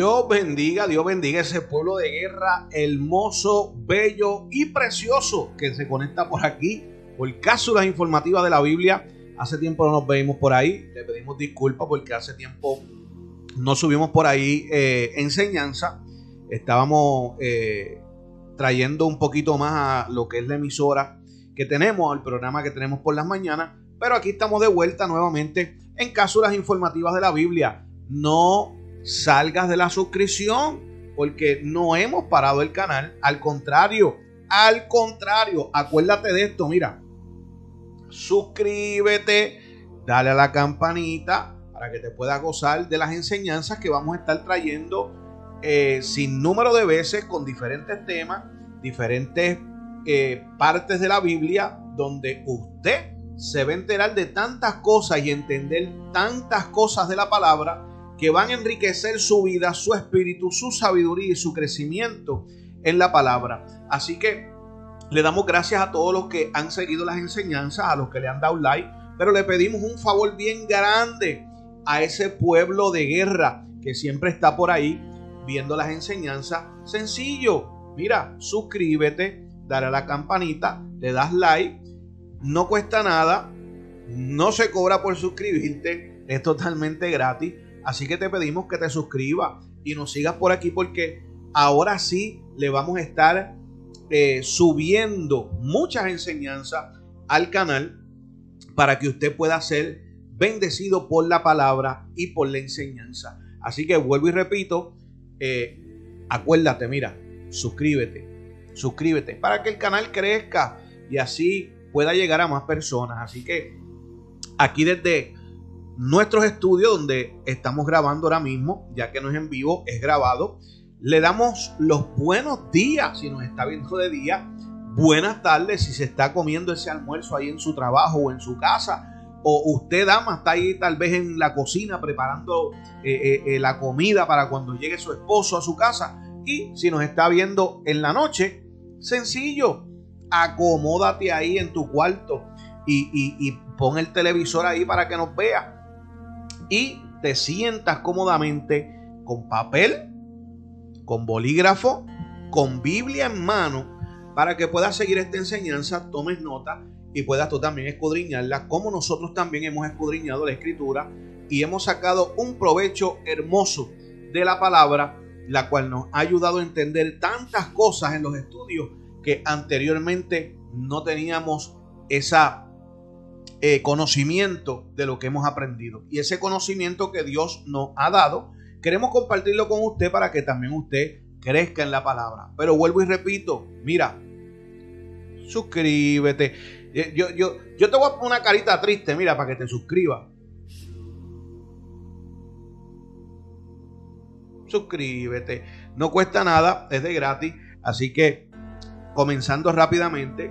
Dios bendiga, Dios bendiga ese pueblo de guerra hermoso, bello y precioso que se conecta por aquí por cápsulas informativas de la Biblia. Hace tiempo no nos veíamos por ahí, le pedimos disculpas porque hace tiempo no subimos por ahí eh, enseñanza. Estábamos eh, trayendo un poquito más a lo que es la emisora que tenemos, al programa que tenemos por las mañanas. Pero aquí estamos de vuelta nuevamente en cápsulas informativas de la Biblia. No salgas de la suscripción porque no hemos parado el canal. Al contrario, al contrario, acuérdate de esto, mira. Suscríbete, dale a la campanita para que te puedas gozar de las enseñanzas que vamos a estar trayendo eh, sin número de veces con diferentes temas, diferentes eh, partes de la Biblia donde usted se va a enterar de tantas cosas y entender tantas cosas de la palabra que van a enriquecer su vida, su espíritu, su sabiduría y su crecimiento en la palabra. Así que le damos gracias a todos los que han seguido las enseñanzas, a los que le han dado like, pero le pedimos un favor bien grande a ese pueblo de guerra que siempre está por ahí viendo las enseñanzas. Sencillo, mira, suscríbete, dale a la campanita, le das like, no cuesta nada, no se cobra por suscribirte, es totalmente gratis. Así que te pedimos que te suscribas y nos sigas por aquí porque ahora sí le vamos a estar eh, subiendo muchas enseñanzas al canal para que usted pueda ser bendecido por la palabra y por la enseñanza. Así que vuelvo y repito, eh, acuérdate, mira, suscríbete, suscríbete para que el canal crezca y así pueda llegar a más personas. Así que aquí desde nuestros estudios donde estamos grabando ahora mismo, ya que no es en vivo, es grabado. Le damos los buenos días si nos está viendo de día, buenas tardes si se está comiendo ese almuerzo ahí en su trabajo o en su casa, o usted, dama, está ahí tal vez en la cocina preparando eh, eh, eh, la comida para cuando llegue su esposo a su casa. Y si nos está viendo en la noche, sencillo, acomódate ahí en tu cuarto y, y pon el televisor ahí para que nos vea y te sientas cómodamente con papel, con bolígrafo, con Biblia en mano, para que puedas seguir esta enseñanza, tomes nota y puedas tú también escudriñarla, como nosotros también hemos escudriñado la escritura y hemos sacado un provecho hermoso de la palabra, la cual nos ha ayudado a entender tantas cosas en los estudios que anteriormente no teníamos esa eh, conocimiento de lo que hemos aprendido. Y ese conocimiento que Dios nos ha dado, queremos compartirlo con usted para que también usted crezca en la palabra. Pero vuelvo y repito, mira, suscríbete. Eh, yo, yo, yo te voy a poner una carita triste, mira, para que te suscribas. Suscríbete. No cuesta nada, es de gratis. Así que, comenzando rápidamente,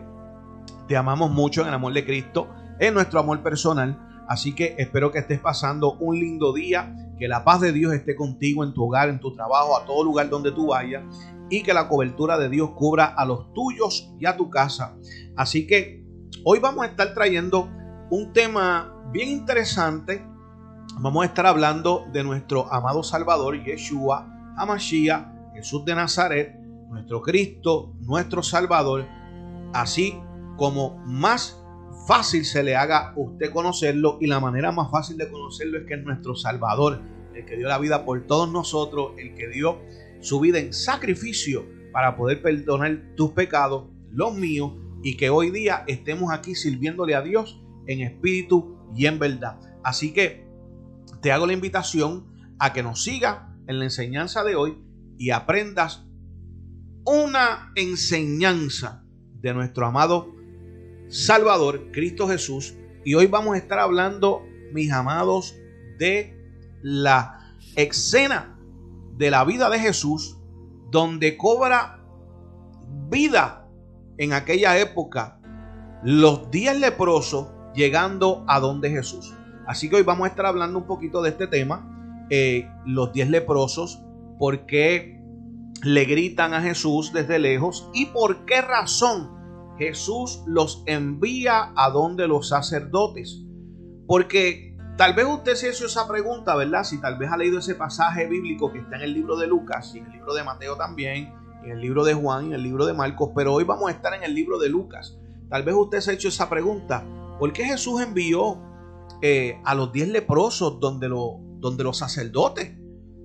te amamos mucho en el amor de Cristo en nuestro amor personal. Así que espero que estés pasando un lindo día, que la paz de Dios esté contigo en tu hogar, en tu trabajo, a todo lugar donde tú vayas y que la cobertura de Dios cubra a los tuyos y a tu casa. Así que hoy vamos a estar trayendo un tema bien interesante. Vamos a estar hablando de nuestro amado Salvador Yeshua Hamashiach, Jesús de Nazaret, nuestro Cristo, nuestro Salvador, así como más fácil se le haga usted conocerlo y la manera más fácil de conocerlo es que es nuestro Salvador, el que dio la vida por todos nosotros, el que dio su vida en sacrificio para poder perdonar tus pecados, los míos, y que hoy día estemos aquí sirviéndole a Dios en espíritu y en verdad. Así que te hago la invitación a que nos siga en la enseñanza de hoy y aprendas una enseñanza de nuestro amado Salvador, Cristo Jesús. Y hoy vamos a estar hablando, mis amados, de la escena de la vida de Jesús, donde cobra vida en aquella época los diez leprosos llegando a donde Jesús. Así que hoy vamos a estar hablando un poquito de este tema, eh, los diez leprosos, por qué le gritan a Jesús desde lejos y por qué razón Jesús los envía a donde los sacerdotes. Porque Tal vez usted se hizo esa pregunta, ¿verdad? Si tal vez ha leído ese pasaje bíblico que está en el libro de Lucas y en el libro de Mateo también, en el libro de Juan y en el libro de Marcos, pero hoy vamos a estar en el libro de Lucas. Tal vez usted se ha hecho esa pregunta, ¿por qué Jesús envió eh, a los diez leprosos donde, lo, donde los sacerdotes?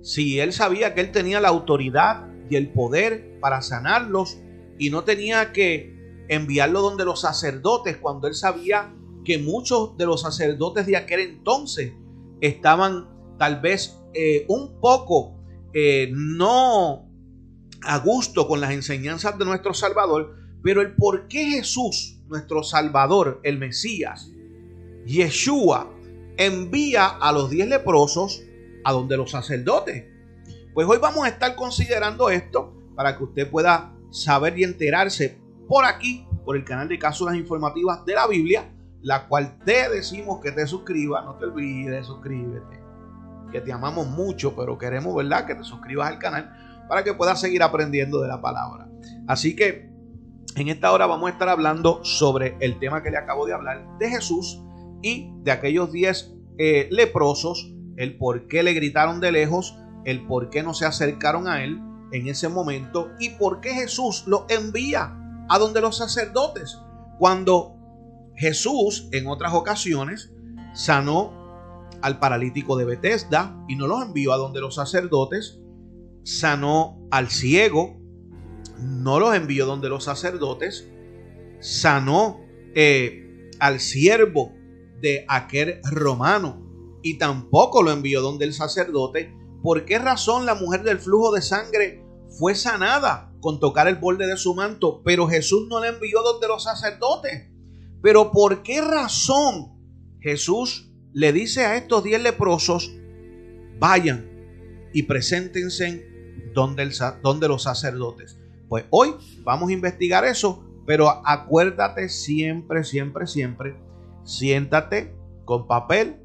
Si él sabía que él tenía la autoridad y el poder para sanarlos y no tenía que enviarlo donde los sacerdotes cuando él sabía que muchos de los sacerdotes de aquel entonces estaban tal vez eh, un poco eh, no a gusto con las enseñanzas de nuestro Salvador, pero el por qué Jesús, nuestro Salvador, el Mesías, Yeshua, envía a los diez leprosos a donde los sacerdotes. Pues hoy vamos a estar considerando esto para que usted pueda saber y enterarse por aquí, por el canal de cápsulas informativas de la Biblia, la cual te decimos que te suscribas, no te olvides, suscríbete. Que te amamos mucho, pero queremos, ¿verdad? Que te suscribas al canal para que puedas seguir aprendiendo de la palabra. Así que en esta hora vamos a estar hablando sobre el tema que le acabo de hablar de Jesús y de aquellos 10 eh, leprosos, el por qué le gritaron de lejos, el por qué no se acercaron a él en ese momento y por qué Jesús los envía a donde los sacerdotes cuando Jesús en otras ocasiones sanó al paralítico de Bethesda y no los envió a donde los sacerdotes, sanó al ciego, no los envió donde los sacerdotes, sanó eh, al siervo de aquel romano y tampoco lo envió donde el sacerdote. ¿Por qué razón la mujer del flujo de sangre fue sanada con tocar el borde de su manto, pero Jesús no la envió donde los sacerdotes? Pero ¿por qué razón Jesús le dice a estos diez leprosos, vayan y preséntense donde, los sacerdotes? Pues hoy vamos a investigar eso, pero acuérdate siempre, siempre, siempre, siéntate con papel,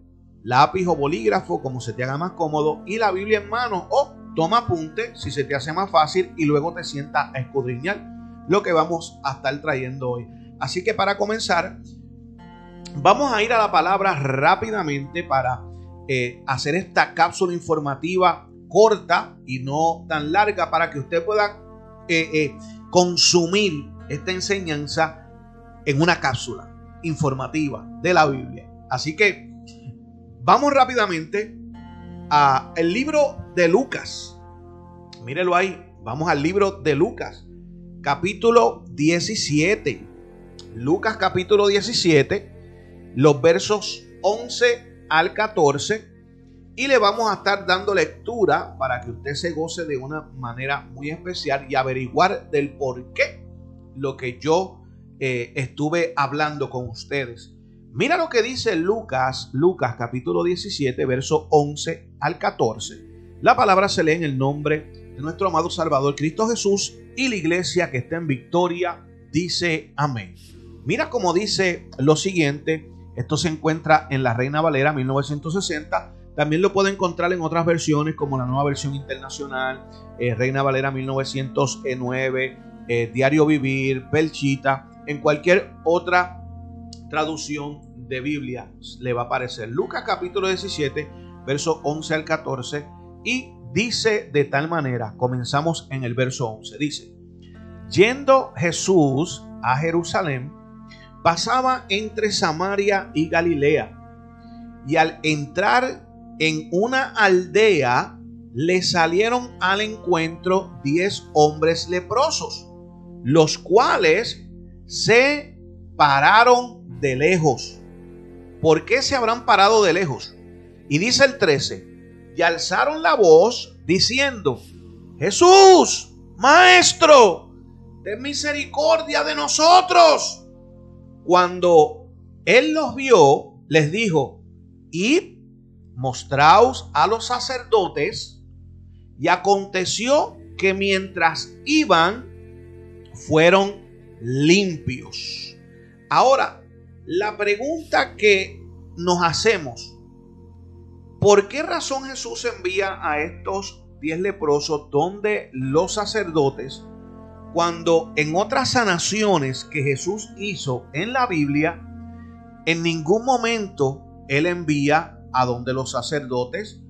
lápiz o bolígrafo, como se te haga más cómodo, y la Biblia en mano toma apunte si se te hace más fácil y luego te sienta a escudriñar lo que vamos a estar trayendo hoy. Así que para comenzar, vamos a ir a la palabra rápidamente para eh, hacer esta cápsula informativa corta y no tan larga para que usted pueda eh, eh, consumir esta enseñanza en una cápsula informativa de la Biblia. Así que vamos rápidamente a el libro de Lucas. Mírelo ahí. Vamos al libro de Lucas, capítulo 17. Lucas capítulo 17, los versos 11 al 14. Y le vamos a estar dando lectura para que usted se goce de una manera muy especial y averiguar del por qué lo que yo eh, estuve hablando con ustedes. Mira lo que dice Lucas, Lucas capítulo 17, verso 11 al 14. La palabra se lee en el nombre de nuestro amado Salvador Cristo Jesús y la iglesia que está en victoria dice amén. Mira cómo dice lo siguiente. Esto se encuentra en la Reina Valera 1960. También lo puede encontrar en otras versiones como la nueva versión internacional, eh, Reina Valera 1909, eh, Diario Vivir, Belchita, en cualquier otra traducción de Biblia le va a aparecer. Lucas capítulo 17, verso 11 al 14 y dice de tal manera, comenzamos en el verso 11, dice, yendo Jesús a Jerusalén, pasaba entre Samaria y Galilea. Y al entrar en una aldea, le salieron al encuentro diez hombres leprosos, los cuales se pararon de lejos. ¿Por qué se habrán parado de lejos? Y dice el 13, y alzaron la voz diciendo, Jesús, Maestro, ten misericordia de nosotros. Cuando él los vio, les dijo, id, mostraos a los sacerdotes. Y aconteció que mientras iban, fueron limpios. Ahora, la pregunta que nos hacemos, ¿por qué razón Jesús envía a estos diez leprosos donde los sacerdotes cuando en otras sanaciones que Jesús hizo en la Biblia, en ningún momento Él envía a donde los sacerdotes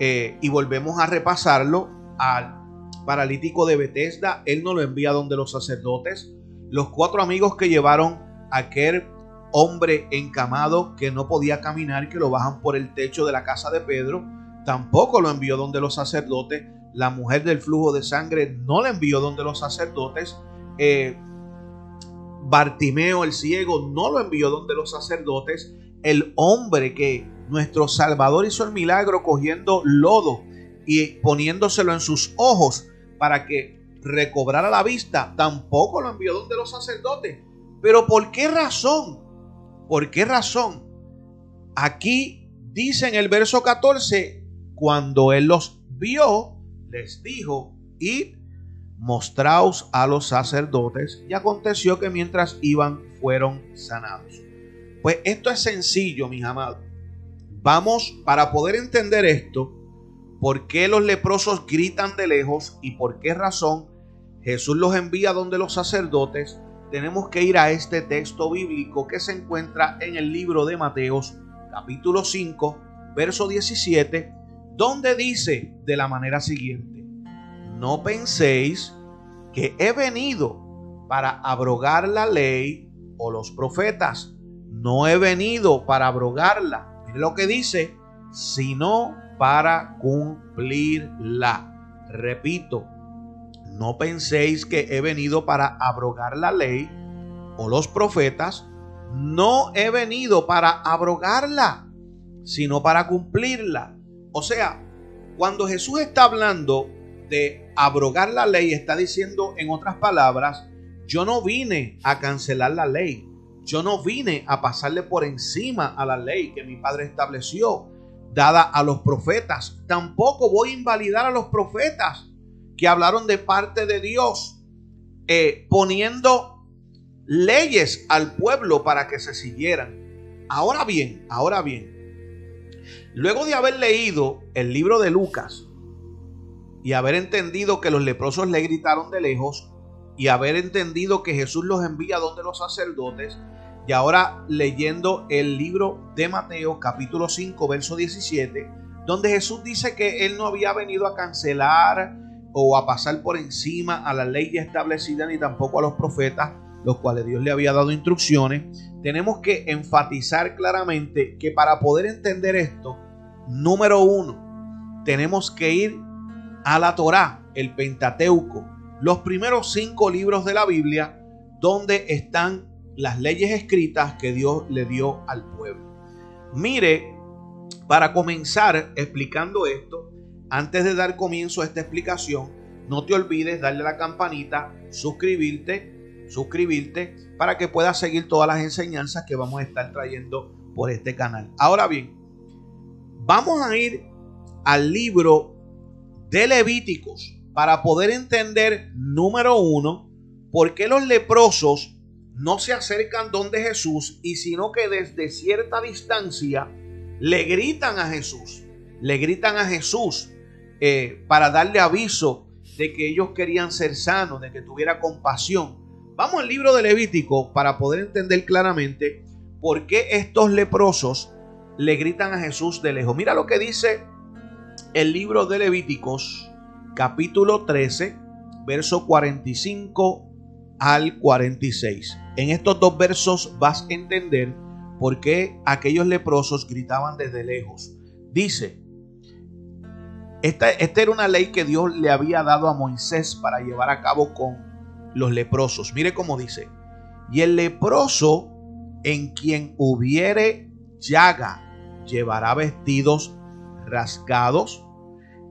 eh, y volvemos a repasarlo al paralítico de Bethesda, él no lo envía a donde los sacerdotes. Los cuatro amigos que llevaron aquel hombre encamado que no podía caminar, que lo bajan por el techo de la casa de Pedro, tampoco lo envió donde los sacerdotes. La mujer del flujo de sangre no la envió donde los sacerdotes. Eh, Bartimeo el ciego no lo envió donde los sacerdotes. El hombre que nuestro Salvador hizo el milagro cogiendo lodo y poniéndoselo en sus ojos para que recobrara la vista, tampoco lo envió donde los sacerdotes. Pero ¿por qué razón? ¿Por qué razón? Aquí dice en el verso 14, cuando él los vio, les dijo, id, mostraos a los sacerdotes. Y aconteció que mientras iban, fueron sanados. Pues esto es sencillo, mis amados. Vamos, para poder entender esto, por qué los leprosos gritan de lejos y por qué razón Jesús los envía donde los sacerdotes, tenemos que ir a este texto bíblico que se encuentra en el libro de Mateos, capítulo 5, verso 17, donde dice de la manera siguiente, no penséis que he venido para abrogar la ley o los profetas, no he venido para abrogarla. Mire lo que dice, sino para cumplirla. Repito, no penséis que he venido para abrogar la ley o los profetas. No he venido para abrogarla, sino para cumplirla. O sea, cuando Jesús está hablando de abrogar la ley, está diciendo en otras palabras, yo no vine a cancelar la ley. Yo no vine a pasarle por encima a la ley que mi padre estableció dada a los profetas. Tampoco voy a invalidar a los profetas que hablaron de parte de Dios, eh, poniendo leyes al pueblo para que se siguieran. Ahora bien, ahora bien, luego de haber leído el libro de Lucas y haber entendido que los leprosos le gritaron de lejos y haber entendido que Jesús los envía donde los sacerdotes, y ahora leyendo el libro de Mateo capítulo 5 verso 17, donde Jesús dice que él no había venido a cancelar o a pasar por encima a la ley ya establecida ni tampoco a los profetas, los cuales Dios le había dado instrucciones, tenemos que enfatizar claramente que para poder entender esto, número uno, tenemos que ir a la Torá, el Pentateuco, los primeros cinco libros de la Biblia, donde están las leyes escritas que Dios le dio al pueblo. Mire, para comenzar explicando esto, antes de dar comienzo a esta explicación, no te olvides darle a la campanita, suscribirte, suscribirte para que puedas seguir todas las enseñanzas que vamos a estar trayendo por este canal. Ahora bien, vamos a ir al libro de Levíticos para poder entender, número uno, por qué los leprosos no se acercan donde Jesús y sino que desde cierta distancia le gritan a Jesús, le gritan a Jesús eh, para darle aviso de que ellos querían ser sanos, de que tuviera compasión. Vamos al libro de Levítico para poder entender claramente por qué estos leprosos le gritan a Jesús de lejos. Mira lo que dice el libro de Levíticos, capítulo 13, verso 45 al 46. En estos dos versos vas a entender por qué aquellos leprosos gritaban desde lejos. Dice, esta, era una ley que Dios le había dado a Moisés para llevar a cabo con los leprosos. Mire cómo dice, y el leproso en quien hubiere llaga llevará vestidos rasgados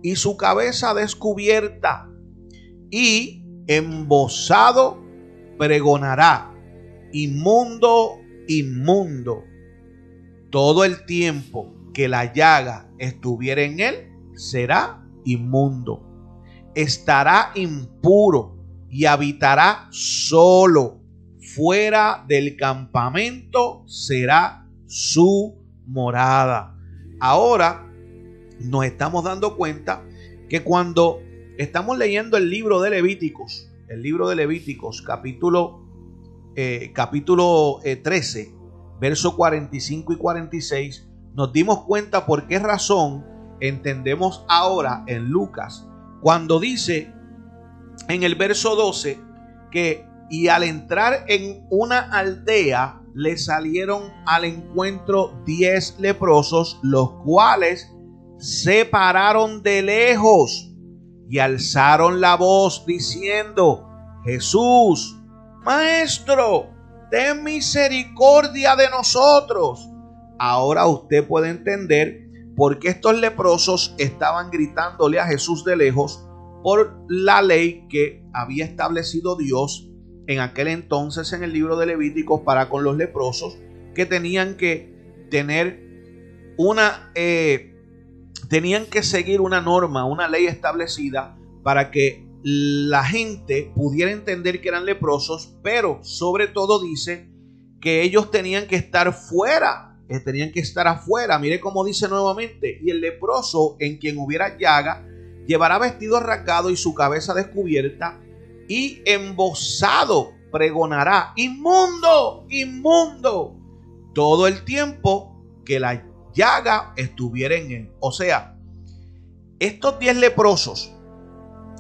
y su cabeza descubierta y embosado pregonará, inmundo, inmundo, todo el tiempo que la llaga estuviera en él, será inmundo. Estará impuro y habitará solo. Fuera del campamento será su morada. Ahora nos estamos dando cuenta que cuando estamos leyendo el libro de Levíticos, el libro de Levíticos, capítulo, eh, capítulo 13, eh, verso 45 y 46, nos dimos cuenta por qué razón entendemos ahora en Lucas cuando dice en el verso 12 que y al entrar en una aldea le salieron al encuentro diez leprosos, los cuales se pararon de lejos y alzaron la voz diciendo, Jesús, Maestro, ten misericordia de nosotros. Ahora usted puede entender por qué estos leprosos estaban gritándole a Jesús de lejos por la ley que había establecido Dios en aquel entonces en el libro de Levíticos para con los leprosos, que tenían que tener una, eh, tenían que seguir una norma, una ley establecida para que la gente pudiera entender que eran leprosos, pero sobre todo dice que ellos tenían que estar fuera, tenían que estar afuera. Mire cómo dice nuevamente, y el leproso en quien hubiera llaga llevará vestido arrancado y su cabeza descubierta y embosado pregonará, inmundo, inmundo, todo el tiempo que la llaga estuviera en él. O sea, estos diez leprosos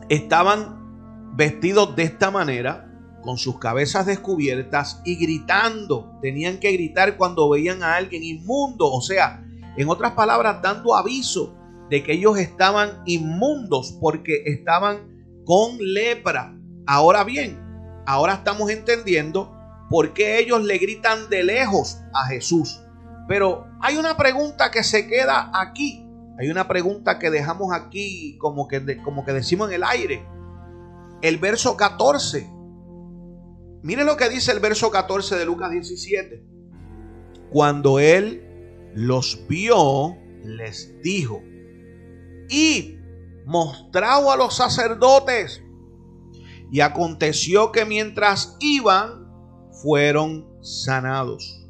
estaban vestidos de esta manera, con sus cabezas descubiertas y gritando. Tenían que gritar cuando veían a alguien inmundo, o sea, en otras palabras, dando aviso de que ellos estaban inmundos porque estaban con lepra. Ahora bien, ahora estamos entendiendo por qué ellos le gritan de lejos a Jesús. Pero hay una pregunta que se queda aquí hay una pregunta que dejamos aquí como que, como que decimos en el aire. El verso 14. Mire lo que dice el verso 14 de Lucas 17. Cuando él los vio, les dijo, y mostrado a los sacerdotes. Y aconteció que mientras iban, fueron sanados.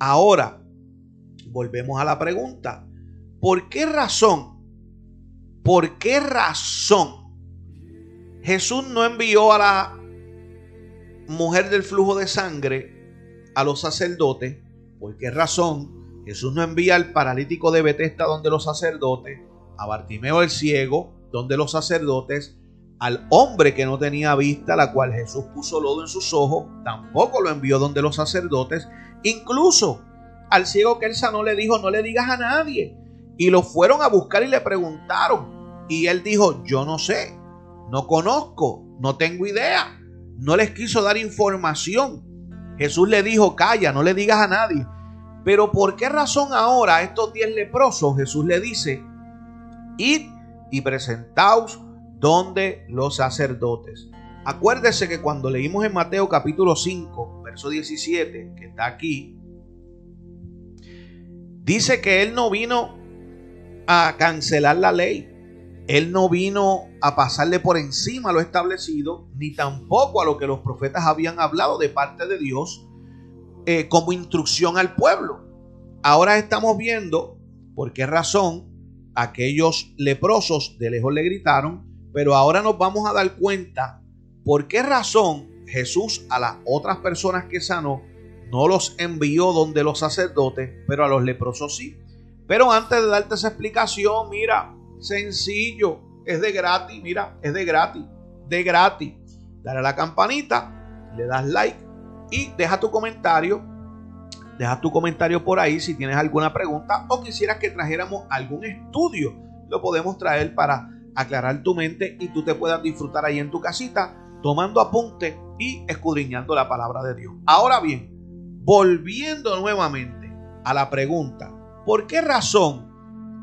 Ahora, volvemos a la pregunta. ¿Por qué razón? ¿Por qué razón Jesús no envió a la mujer del flujo de sangre a los sacerdotes? ¿Por qué razón Jesús no envía al paralítico de Betesda donde los sacerdotes, a Bartimeo el ciego donde los sacerdotes, al hombre que no tenía vista, la cual Jesús puso lodo en sus ojos, tampoco lo envió donde los sacerdotes, incluso al ciego que él sanó le dijo, no le digas a nadie, y lo fueron a buscar y le preguntaron. Y él dijo, yo no sé, no conozco, no tengo idea. No les quiso dar información. Jesús le dijo, calla, no le digas a nadie. Pero ¿por qué razón ahora a estos diez leprosos Jesús le dice, id y presentaos donde los sacerdotes? Acuérdese que cuando leímos en Mateo capítulo 5, verso 17, que está aquí, dice que él no vino a cancelar la ley. Él no vino a pasarle por encima lo establecido, ni tampoco a lo que los profetas habían hablado de parte de Dios eh, como instrucción al pueblo. Ahora estamos viendo por qué razón aquellos leprosos de lejos le gritaron, pero ahora nos vamos a dar cuenta por qué razón Jesús a las otras personas que sanó no los envió donde los sacerdotes, pero a los leprosos sí. Pero antes de darte esa explicación, mira, sencillo, es de gratis, mira, es de gratis, de gratis. Dale a la campanita, le das like y deja tu comentario. Deja tu comentario por ahí si tienes alguna pregunta o quisieras que trajéramos algún estudio. Lo podemos traer para aclarar tu mente y tú te puedas disfrutar ahí en tu casita tomando apunte y escudriñando la palabra de Dios. Ahora bien, volviendo nuevamente a la pregunta, ¿Por qué razón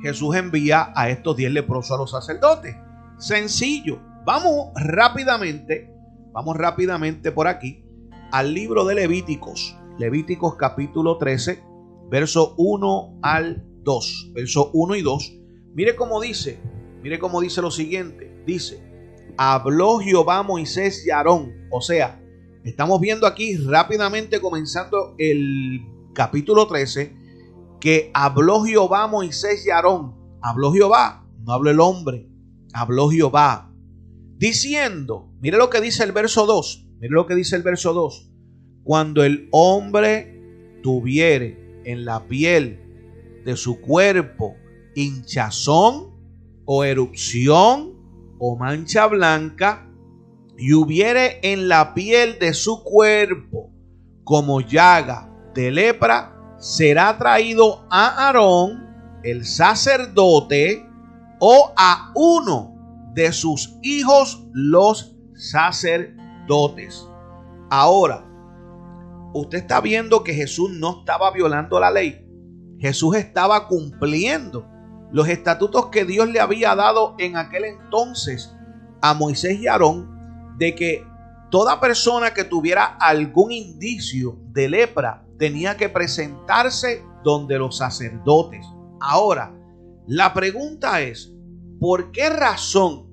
Jesús envía a estos diez leprosos a los sacerdotes? Sencillo. Vamos rápidamente, vamos rápidamente por aquí al libro de Levíticos. Levíticos capítulo 13, verso 1 al 2. Verso 1 y 2. Mire cómo dice, mire cómo dice lo siguiente. Dice, habló Jehová Moisés y Aarón. O sea, estamos viendo aquí rápidamente comenzando el capítulo 13 que habló Jehová Moisés y Aarón. Habló Jehová, no habló el hombre, habló Jehová. Diciendo, mire lo que dice el verso 2, mire lo que dice el verso 2. Cuando el hombre tuviere en la piel de su cuerpo hinchazón o erupción o mancha blanca, y hubiere en la piel de su cuerpo como llaga de lepra, será traído a Aarón, el sacerdote, o a uno de sus hijos, los sacerdotes. Ahora, usted está viendo que Jesús no estaba violando la ley. Jesús estaba cumpliendo los estatutos que Dios le había dado en aquel entonces a Moisés y Aarón de que toda persona que tuviera algún indicio de lepra tenía que presentarse donde los sacerdotes. Ahora, la pregunta es, ¿por qué razón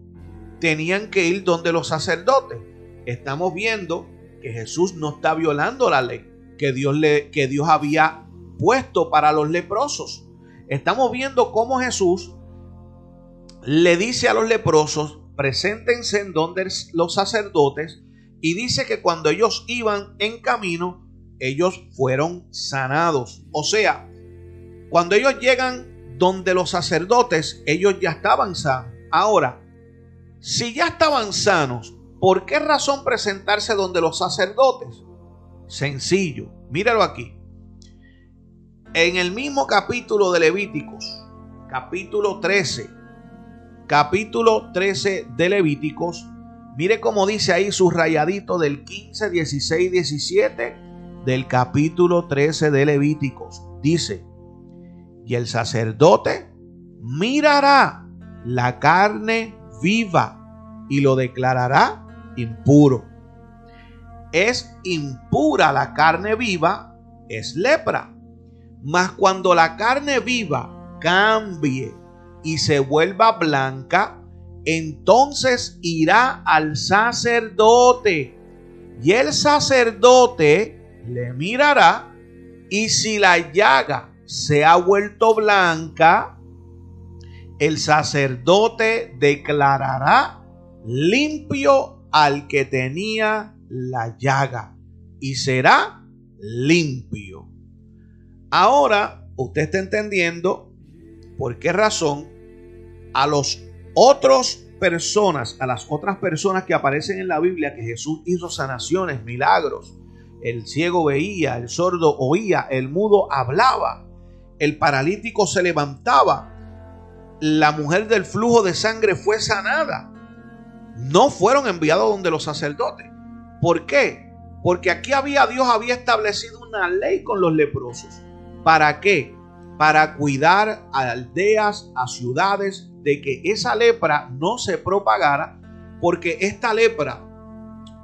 tenían que ir donde los sacerdotes? Estamos viendo que Jesús no está violando la ley que Dios, le, que Dios había puesto para los leprosos. Estamos viendo cómo Jesús le dice a los leprosos, preséntense en donde los sacerdotes, y dice que cuando ellos iban en camino, ellos fueron sanados. O sea, cuando ellos llegan donde los sacerdotes, ellos ya estaban sanos. Ahora, si ya estaban sanos, ¿por qué razón presentarse donde los sacerdotes? Sencillo, míralo aquí. En el mismo capítulo de Levíticos, capítulo 13, capítulo 13 de Levíticos, mire cómo dice ahí su rayadito del 15, 16, 17 del capítulo 13 de Levíticos. Dice, y el sacerdote mirará la carne viva y lo declarará impuro. Es impura la carne viva, es lepra mas cuando la carne viva cambie y se vuelva blanca, entonces irá al sacerdote. Y el sacerdote le mirará y si la llaga se ha vuelto blanca, el sacerdote declarará limpio al que tenía la llaga y será limpio. Ahora usted está entendiendo por qué razón a los otros personas, a las otras personas que aparecen en la Biblia que Jesús hizo sanaciones, milagros, el ciego veía, el sordo oía, el mudo hablaba, el paralítico se levantaba, la mujer del flujo de sangre fue sanada. No fueron enviados donde los sacerdotes. ¿Por qué? Porque aquí había Dios había establecido una ley con los leprosos. ¿Para qué? Para cuidar a aldeas, a ciudades, de que esa lepra no se propagara, porque esta lepra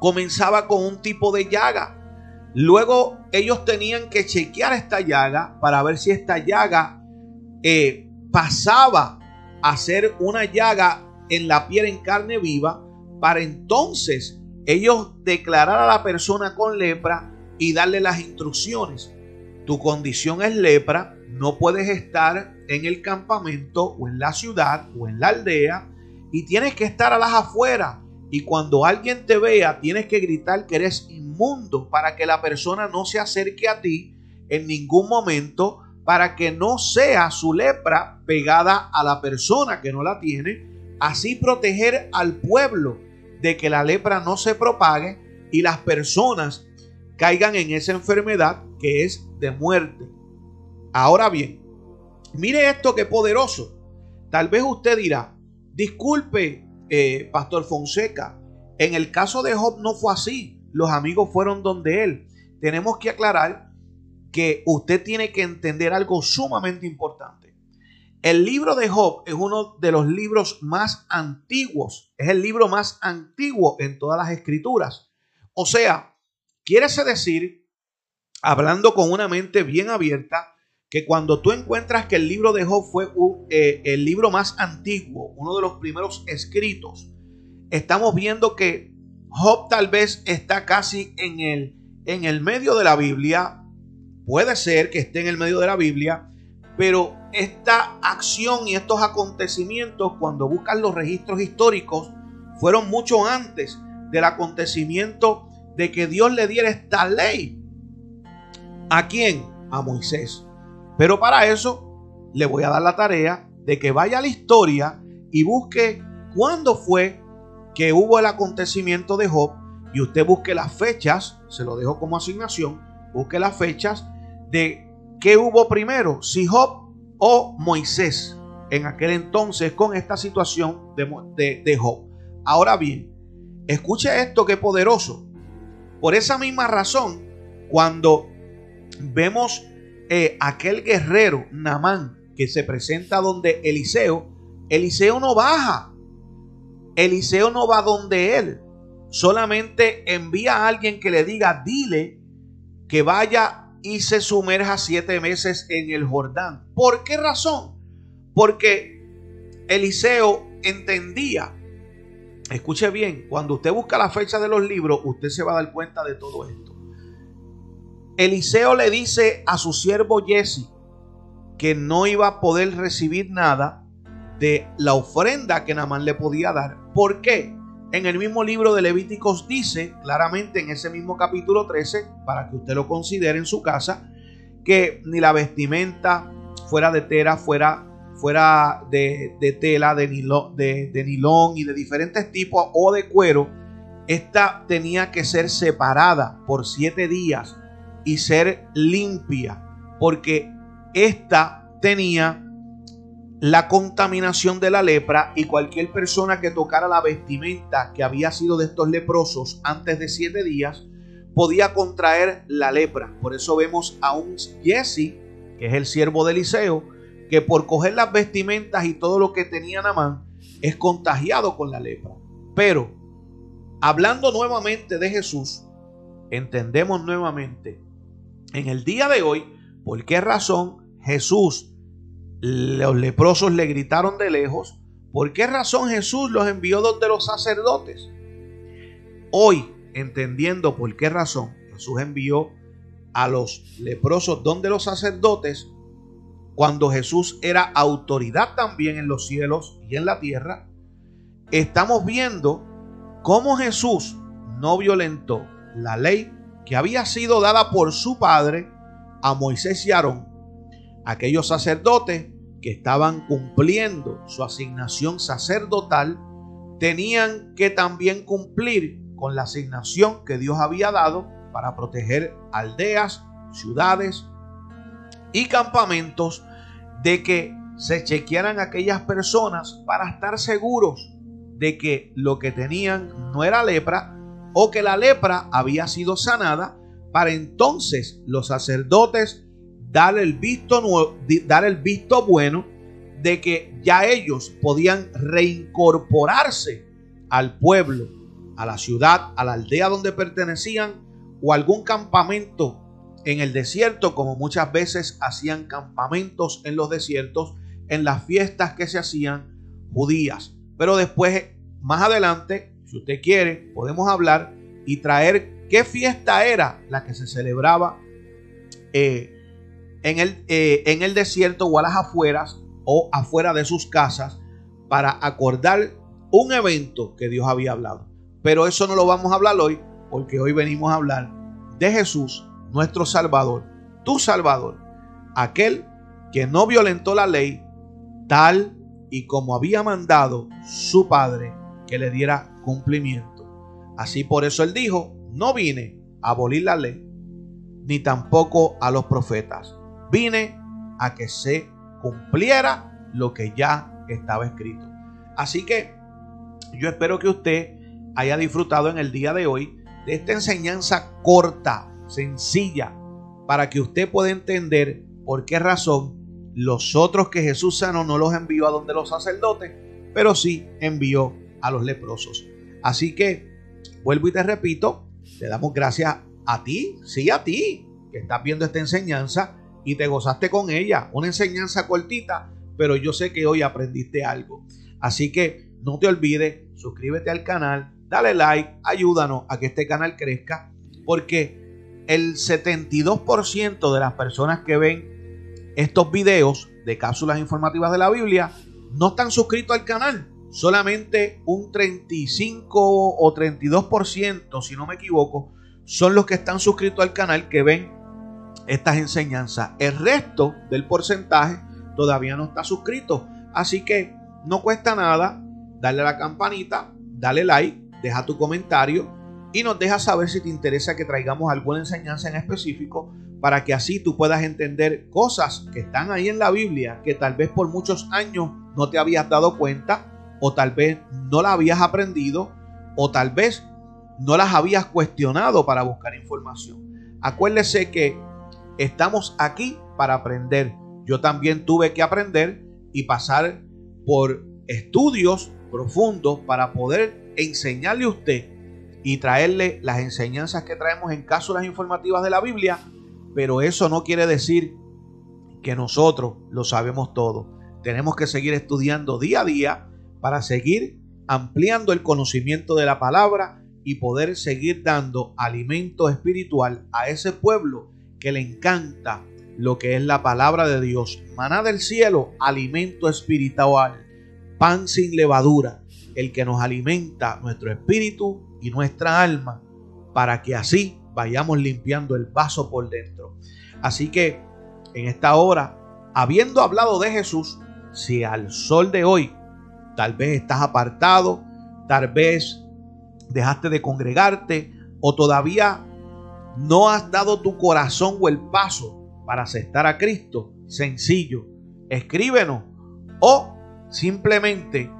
comenzaba con un tipo de llaga. Luego ellos tenían que chequear esta llaga para ver si esta llaga eh, pasaba a ser una llaga en la piel en carne viva, para entonces ellos declarar a la persona con lepra y darle las instrucciones tu condición es lepra, no puedes estar en el campamento o en la ciudad o en la aldea y tienes que estar a las afueras. Y cuando alguien te vea, tienes que gritar que eres inmundo para que la persona no se acerque a ti en ningún momento, para que no sea su lepra pegada a la persona que no la tiene. Así proteger al pueblo de que la lepra no se propague y las personas caigan en esa enfermedad que es de muerte. Ahora bien, mire esto que poderoso. Tal vez usted dirá, disculpe, eh, Pastor Fonseca, en el caso de Job no fue así. Los amigos fueron donde él. Tenemos que aclarar que usted tiene que entender algo sumamente importante. El libro de Job es uno de los libros más antiguos, es el libro más antiguo en todas las escrituras. O sea, quiere decir hablando con una mente bien abierta, que cuando tú encuentras que el libro de Job fue eh, el libro más antiguo, uno de los primeros escritos, estamos viendo que Job tal vez está casi en el, en el medio de la Biblia, puede ser que esté en el medio de la Biblia, pero esta acción y estos acontecimientos, cuando buscan los registros históricos, fueron mucho antes del acontecimiento de que Dios le diera esta ley ¿A quién? A Moisés. Pero para eso le voy a dar la tarea de que vaya a la historia y busque cuándo fue que hubo el acontecimiento de Job y usted busque las fechas, se lo dejo como asignación, busque las fechas de qué hubo primero, si Job o Moisés en aquel entonces con esta situación de, de, Job. Ahora bien, escuche esto que poderoso. Por esa misma razón, cuando vemos eh, aquel guerrero, Namán, que se presenta donde Eliseo, Eliseo no baja. Eliseo no va donde él. Solamente envía a alguien que le diga, dile que vaya y se sumerja siete meses en el Jordán. ¿Por qué razón? Porque Eliseo entendía. Escuche bien, cuando usted busca la fecha de los libros, usted se va a dar cuenta de todo esto. Eliseo le dice a su siervo Jesse que no iba a poder recibir nada de la ofrenda que Namán le podía dar. ¿Por qué? En el mismo libro de Levíticos dice claramente en ese mismo capítulo 13, para que usted lo considere en su casa, que ni la vestimenta fuera de tela, fuera, fuera de, tela, de, de, de nilón y de diferentes tipos o de cuero, esta tenía que ser separada por siete días y ser limpia, porque esta tenía la contaminación de la lepra y cualquier persona que tocara la vestimenta que había sido de estos leprosos antes de siete días podía contraer la lepra. Por eso vemos a un Jesse, que es el siervo de Eliseo, que por coger las vestimentas y todo lo que tenía Namán es contagiado con la lepra. Pero, hablando nuevamente de Jesús, entendemos nuevamente en el día de hoy por qué razón Jesús, los leprosos le gritaron de lejos, por qué razón Jesús los envió donde los sacerdotes. Hoy, entendiendo por qué razón Jesús envió a los leprosos donde los sacerdotes, cuando Jesús era autoridad también en los cielos y en la tierra, estamos viendo cómo Jesús no violentó la ley que había sido dada por su padre a Moisés y Aarón, aquellos sacerdotes que estaban cumpliendo su asignación sacerdotal, tenían que también cumplir con la asignación que Dios había dado para proteger aldeas, ciudades y campamentos de que se chequearan aquellas personas para estar seguros de que lo que tenían no era lepra, o que la lepra había sido sanada, para entonces los sacerdotes dar el visto, dar el visto bueno de que ya ellos podían reincorporarse al pueblo, a la ciudad, a la aldea donde pertenecían o algún campamento en el desierto, como muchas veces hacían campamentos en los desiertos, en las fiestas que se hacían judías. Pero después, más adelante, si usted quiere, podemos hablar y traer qué fiesta era la que se celebraba eh, en, el, eh, en el desierto o a las afueras o afuera de sus casas para acordar un evento que Dios había hablado. Pero eso no lo vamos a hablar hoy porque hoy venimos a hablar de Jesús, nuestro Salvador, tu Salvador, aquel que no violentó la ley tal y como había mandado su Padre que le diera cumplimiento. Así por eso él dijo, no vine a abolir la ley, ni tampoco a los profetas. Vine a que se cumpliera lo que ya estaba escrito. Así que yo espero que usted haya disfrutado en el día de hoy de esta enseñanza corta, sencilla, para que usted pueda entender por qué razón los otros que Jesús sanó no los envió a donde los sacerdotes, pero sí envió a los leprosos. Así que, vuelvo y te repito, te damos gracias a ti, sí a ti, que estás viendo esta enseñanza y te gozaste con ella. Una enseñanza cortita, pero yo sé que hoy aprendiste algo. Así que no te olvides, suscríbete al canal, dale like, ayúdanos a que este canal crezca, porque el 72% de las personas que ven estos videos de cápsulas informativas de la Biblia no están suscritos al canal solamente un 35 o 32%, si no me equivoco, son los que están suscritos al canal que ven estas enseñanzas. El resto del porcentaje todavía no estás suscrito. Así que no cuesta nada darle a la campanita, dale like, deja tu comentario y nos deja saber si te interesa que traigamos alguna enseñanza en específico para que así tú puedas entender cosas que están ahí en la Biblia que tal vez por muchos años no te habías dado cuenta o tal vez no la habías aprendido o tal vez no las habías cuestionado para buscar información. Acuérdese que estamos aquí para aprender. Yo también tuve que aprender y pasar por estudios profundos para poder enseñarle a usted y traerle las enseñanzas que traemos en cápsulas informativas de la Biblia, pero eso no quiere decir que nosotros lo sabemos todo. Tenemos que seguir estudiando día a día para seguir ampliando el conocimiento de la palabra y poder seguir dando alimento espiritual a ese pueblo que le encanta lo que es la palabra de Dios. Maná del cielo, alimento espiritual, pan sin levadura, el que nos alimenta nuestro espíritu y nuestra alma para que así vayamos limpiando el vaso por dentro. Así que en esta hora, habiendo hablado de Jesús, si al sol de hoy tal vez estás apartado, tal vez dejaste de congregarte o todavía no has dado tu corazón o el paso para aceptar a Cristo, sencillo, escríbenos o simplemente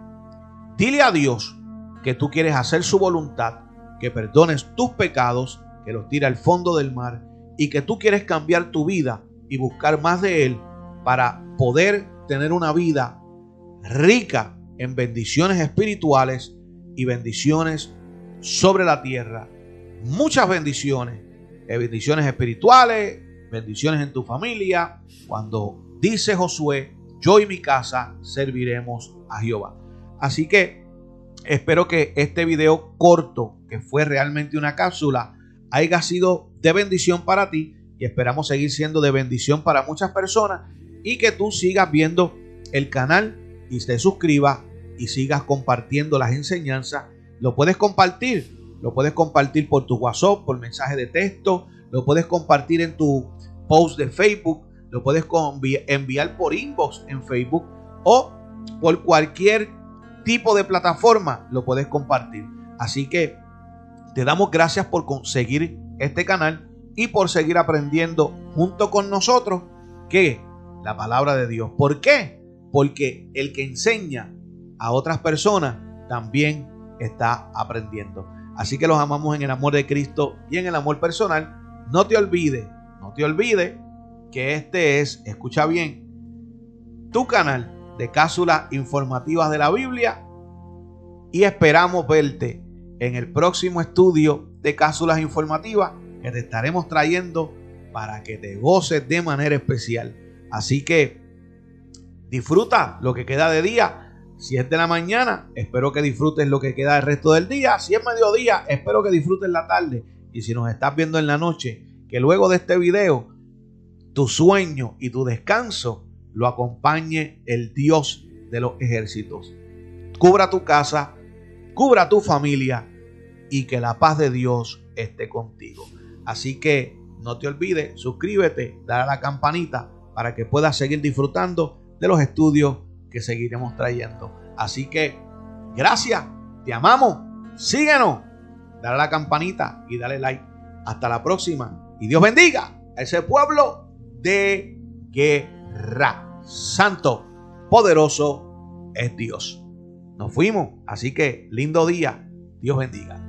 dile a Dios que tú quieres hacer su voluntad, que perdones tus pecados, que los tire al fondo del mar y que tú quieres cambiar tu vida y buscar más de Él para poder tener una vida rica en bendiciones espirituales y bendiciones sobre la tierra. Muchas bendiciones, eh, bendiciones espirituales, bendiciones en tu familia. Cuando dice Josué, yo y mi casa serviremos a Jehová. Así que Espero que este video corto, que fue realmente una cápsula, haya sido de bendición para ti y esperamos seguir siendo de bendición para muchas personas y que tú sigas viendo el canal y te suscribas y sigas compartiendo las enseñanzas. Lo puedes compartir, lo puedes compartir por tu WhatsApp, por mensaje de texto, lo puedes compartir en tu post de Facebook, lo puedes enviar por inbox en Facebook o por cualquier tipo de plataforma lo puedes compartir. Así que te damos gracias por conseguir este canal y por seguir aprendiendo junto con nosotros que la palabra de Dios. ¿Por qué? Porque el que enseña a otras personas también está aprendiendo. Así que los amamos en el amor de Cristo y en el amor personal. No te olvides, no te olvides que este es, escucha bien, tu canal de cápsulas informativas de la Biblia y esperamos verte en el próximo estudio de cápsulas informativas que te estaremos trayendo para que te goces de manera especial. Así que disfruta lo que queda de día. Si es de la mañana, espero que disfrutes lo que queda del resto del día. Si es mediodía, espero que disfrutes la tarde. Y si nos estás viendo en la noche, que luego de este video, tu sueño y tu descanso lo acompañe el Dios de los ejércitos. Cubra tu casa, cubra tu familia y que la paz de Dios esté contigo. Así que no te olvides, suscríbete, dale a la campanita para que puedas seguir disfrutando de los estudios que seguiremos trayendo. Así que gracias, te amamos, síguenos, dale a la campanita y dale like. Hasta la próxima y Dios bendiga a ese pueblo de que Ra. Santo, poderoso es Dios. Nos fuimos, así que lindo día. Dios bendiga.